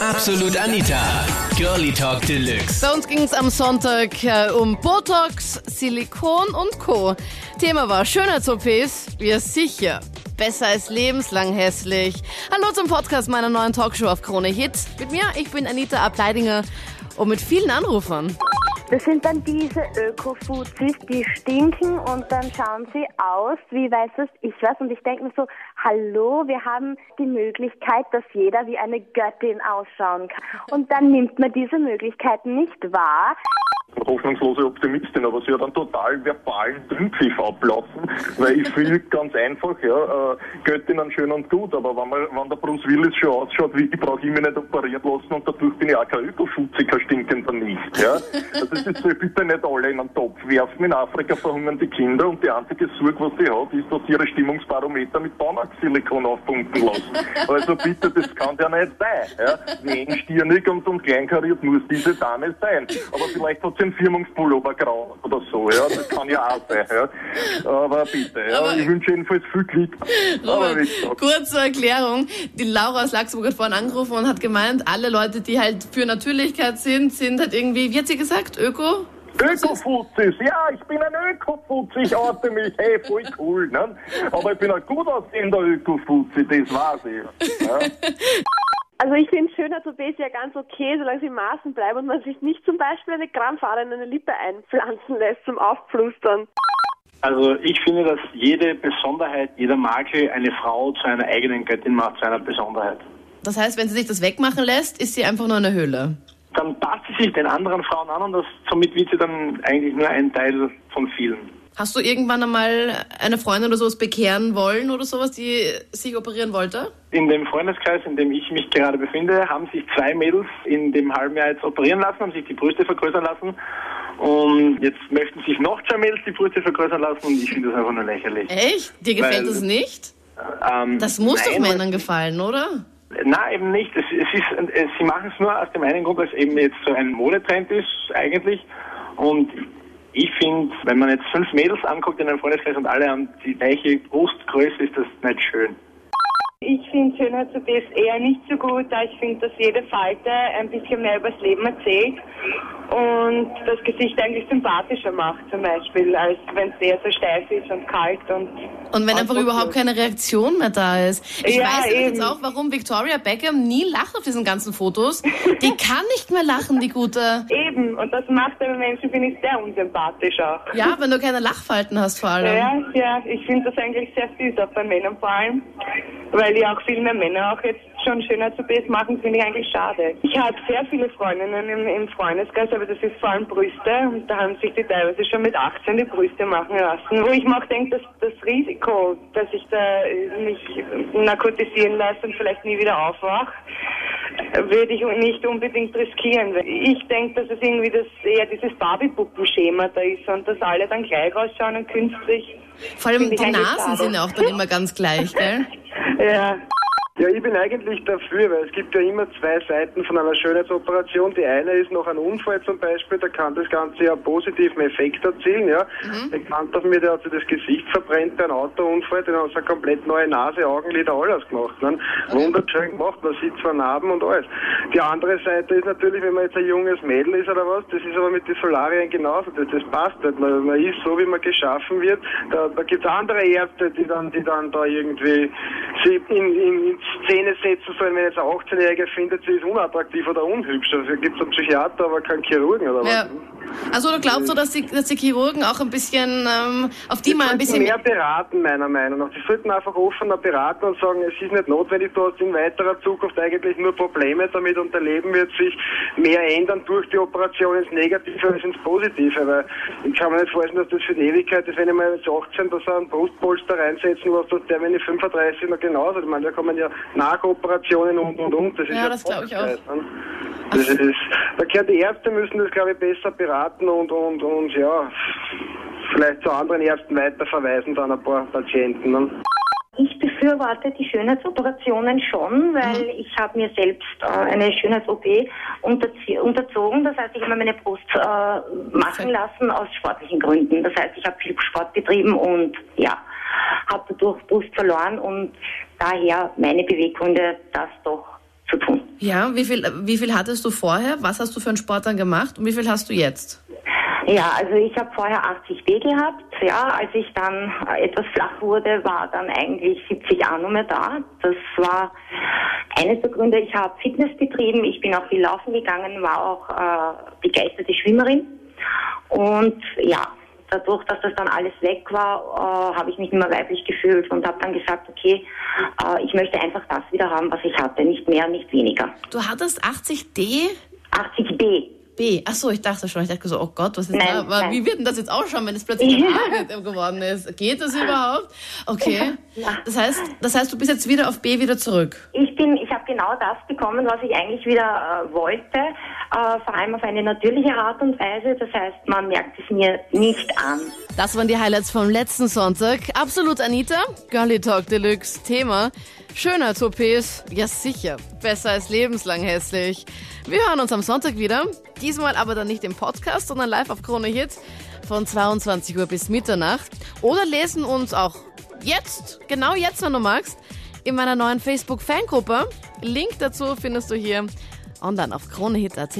Absolut Anita. Girlie Talk Deluxe. Bei uns ging es am Sonntag äh, um Botox, Silikon und Co. Thema war Schönheits-OPs. Ja, sicher. Besser als lebenslang hässlich. Hallo zum Podcast meiner neuen Talkshow auf Krone Hits. Mit mir, ich bin Anita Ableidinger und mit vielen Anrufern. Das sind dann diese Öko-Fuzis, die stinken und dann schauen sie aus, wie weiß es ich was. Und ich denke mir so, hallo, wir haben die Möglichkeit, dass jeder wie eine Göttin ausschauen kann. Und dann nimmt man diese Möglichkeiten nicht wahr hoffnungslose Optimistin, aber sie hat einen total verbalen Dünnpfiff ablaufen, weil ich finde ganz einfach, ja, äh, Göttinnen schön und gut, aber wenn, man, wenn der Bruce Willis schon ausschaut, wie ich brauche ich mich nicht operieren lassen und dadurch bin ich auch kein kein stinkender nicht, ja. Also das soll bitte nicht alle in einen Topf werfen. In Afrika verhungern die Kinder und die einzige Sorge, was sie hat, ist, dass sie ihre Stimmungsbarometer mit Baumarksilikon aufpumpen lassen. Also bitte, das kann ja nicht sein, ja. Wie engstirnig und, und kleinkariert muss diese Dame sein. Aber vielleicht hat den Firmungspullover grau oder so, ja. Das kann ja auch sein, ja. Aber bitte, ja. Aber ich wünsche jedenfalls viel Glück. Wie gesagt, Kurze Erklärung. Die Laura aus Laxburg hat vorhin angerufen und hat gemeint, alle Leute, die halt für Natürlichkeit sind, sind halt irgendwie, wie hat sie gesagt, Öko? Ökofuzis, ja, ich bin ein Ökofuzzi, ich orte mich, hey, voll cool, ne? Aber ich bin ein gut aussehender Ökofuzzi, das weiß ich. Ja. Also ich finde Schönheits-OPs ja ganz okay, solange sie in Maßen bleiben und man sich nicht zum Beispiel eine Krampfader in eine Lippe einpflanzen lässt zum Aufplustern. Also ich finde, dass jede Besonderheit, jeder Makel eine Frau zu einer eigenen Göttin macht, zu einer Besonderheit. Das heißt, wenn sie sich das wegmachen lässt, ist sie einfach nur eine Höhle. Dann passt sie sich den anderen Frauen an und das, somit wird sie dann eigentlich nur ein Teil von vielen. Hast du irgendwann einmal eine Freundin oder sowas bekehren wollen oder sowas, die sich operieren wollte? In dem Freundeskreis, in dem ich mich gerade befinde, haben sich zwei Mädels in dem halben Jahr jetzt operieren lassen, haben sich die Brüste vergrößern lassen. Und jetzt möchten sich noch zwei Mädels die Brüste vergrößern lassen und ich finde das einfach nur lächerlich. Echt? Dir gefällt Weil- das nicht? Ähm, Das muss nein, doch Männern gefallen, oder? Na, eben nicht. Es, es ist, es, sie machen es nur aus dem einen Grund, weil es eben jetzt so ein Modetrend ist, eigentlich. Und ich finde, wenn man jetzt fünf Mädels anguckt in einem Freundeskreis und alle haben die gleiche Brustgröße, ist das nicht schön. Ich finde Schönheits-OPs eher nicht so gut, da ich finde, dass jede Falte ein bisschen mehr übers Leben erzählt und das Gesicht eigentlich sympathischer macht zum Beispiel, als wenn es eher so steif ist und kalt und... Und wenn einfach überhaupt keine Reaktion mehr da ist. Ich Ja, weiß jetzt eben. auch, warum Victoria Beckham nie lacht auf diesen ganzen Fotos. Die kann nicht mehr lachen, die gute. Eben, und das macht einen Menschen, finde ich, sehr unsympathisch auch. Ja, wenn du keine Lachfalten hast vor allem. Ja, ja, ich finde das eigentlich sehr süß, auch bei Männern vor allem, weil ja auch viel mehr Männer auch jetzt schon Schönheits-OPs machen, finde ich eigentlich schade. Ich habe sehr viele Freundinnen im, im Freundeskreis, aber das ist vor allem Brüste und da haben sich die teilweise schon mit 18 die Brüste machen lassen, wo ich mir auch denke, dass das Risiko, dass ich da mich narkotisieren lasse und vielleicht nie wieder aufwache, würde ich nicht unbedingt riskieren. Ich denke, dass es irgendwie das eher dieses Barbie-Puppen-Schema da ist und dass alle dann gleich ausschauen und künstlich. Vor allem die Nasen sind auch dann immer ganz gleich, gell? Ja. Ja, ich bin eigentlich dafür, weil es gibt ja immer zwei Seiten von einer Schönheitsoperation. Die eine ist noch ein Unfall zum Beispiel, da kann das Ganze ja einen positiven Effekt erzielen, ja. Ein Bekannter von mir, der hat sich das Gesicht verbrennt bei einem Autounfall, den hat eine komplett neue Nase, Augenlider, alles gemacht. Ne? Wunderschön gemacht, man sieht zwar Narben und alles. Die andere Seite ist natürlich, wenn man jetzt ein junges Mädel ist oder was, das ist aber mit den Solarien genauso, das, das passt nicht. Man, man ist so, wie man geschaffen wird. Da, da gibt es andere Ärzte, die dann, die dann da irgendwie sie in, in, in Szene setzen sollen, wenn jetzt ein 18-Jähriger findet, sie ist unattraktiv oder unhübsch. Also gibt es einen Psychiater, aber keinen Chirurgen oder Ja. was. Also du glaubst so, dass die, dass die Chirurgen auch ein bisschen, ähm, auf die mal ein bisschen mehr beraten, meiner Meinung nach. Die sollten einfach offener beraten und sagen, es ist nicht notwendig, du hast in weiterer Zukunft eigentlich nur Probleme damit und dein Leben wird sich mehr ändern durch die Operation ins Negative als ins Positive. Weil ich kann mir nicht vorstellen, dass das für die Ewigkeit ist, wenn ich mal jetzt 18 da so einen Brustpolster reinsetzen lasse, dass der, wenn ich 35 noch genauso. Ich meine, da kommen ja Nachoperationen und und und. Das ist Ja, ja, das glaub ich auch. Ne? Das ist, da können die Ärzte müssen das, glaube ich, besser beraten und, und, und ja, vielleicht zu anderen Ärzten weiterverweisen, dann ein paar Patienten. Ne? Ich befürworte die Schönheitsoperationen schon, weil ich habe mir selbst äh, eine Schönheits-OP unterzogen. Das heißt, ich habe mir meine Brust äh, machen lassen aus sportlichen Gründen. Das heißt, ich habe viel Sport betrieben und ja, habe dadurch Brust verloren und daher meine Beweggründe, das doch zu tun. Ja, wie viel, wie viel hattest du vorher? Was hast du für einen Sport dann gemacht und wie viel hast du jetzt? Ja, also ich habe vorher 80 B gehabt. Ja, als ich dann etwas flach wurde, war dann eigentlich 70 A nur mehr da. Das war eines der Gründe. Ich habe Fitness betrieben. Ich bin auch viel laufen gegangen, war auch äh, begeisterte Schwimmerin. Und ja, dadurch, dass das dann alles weg war, äh, habe ich mich nicht mehr weiblich gefühlt und habe dann gesagt, okay, äh, ich möchte einfach das wieder haben, was ich hatte, nicht mehr, nicht weniger. Du hattest 80D? 80B. B. Ach so, ich dachte schon. Ich dachte so, oh Gott, was ist Nein, da? Aber nein. wie wird denn das jetzt ausschauen, wenn es plötzlich ein A geworden ist? Geht das überhaupt? Okay. Ja. Das heißt, das heißt, du bist jetzt wieder auf B wieder zurück. Ich bin, ich habe genau das bekommen, was ich eigentlich wieder äh, wollte, äh, vor allem auf eine natürliche Art und Weise. Das heißt, man merkt es mir nicht an. Das waren die Highlights vom letzten Sonntag. Absolut Anita, Girlie Talk Deluxe. Thema Schönheits-OPs. Ja sicher, besser als lebenslang hässlich. Wir hören uns am Sonntag wieder. Diesmal aber dann nicht im Podcast, sondern live auf Krone Hit von 22 Uhr bis Mitternacht. Oder lesen uns auch jetzt, genau jetzt, wenn du magst, in meiner neuen Facebook-Fangruppe. Link dazu findest du hier online auf kronehit.at.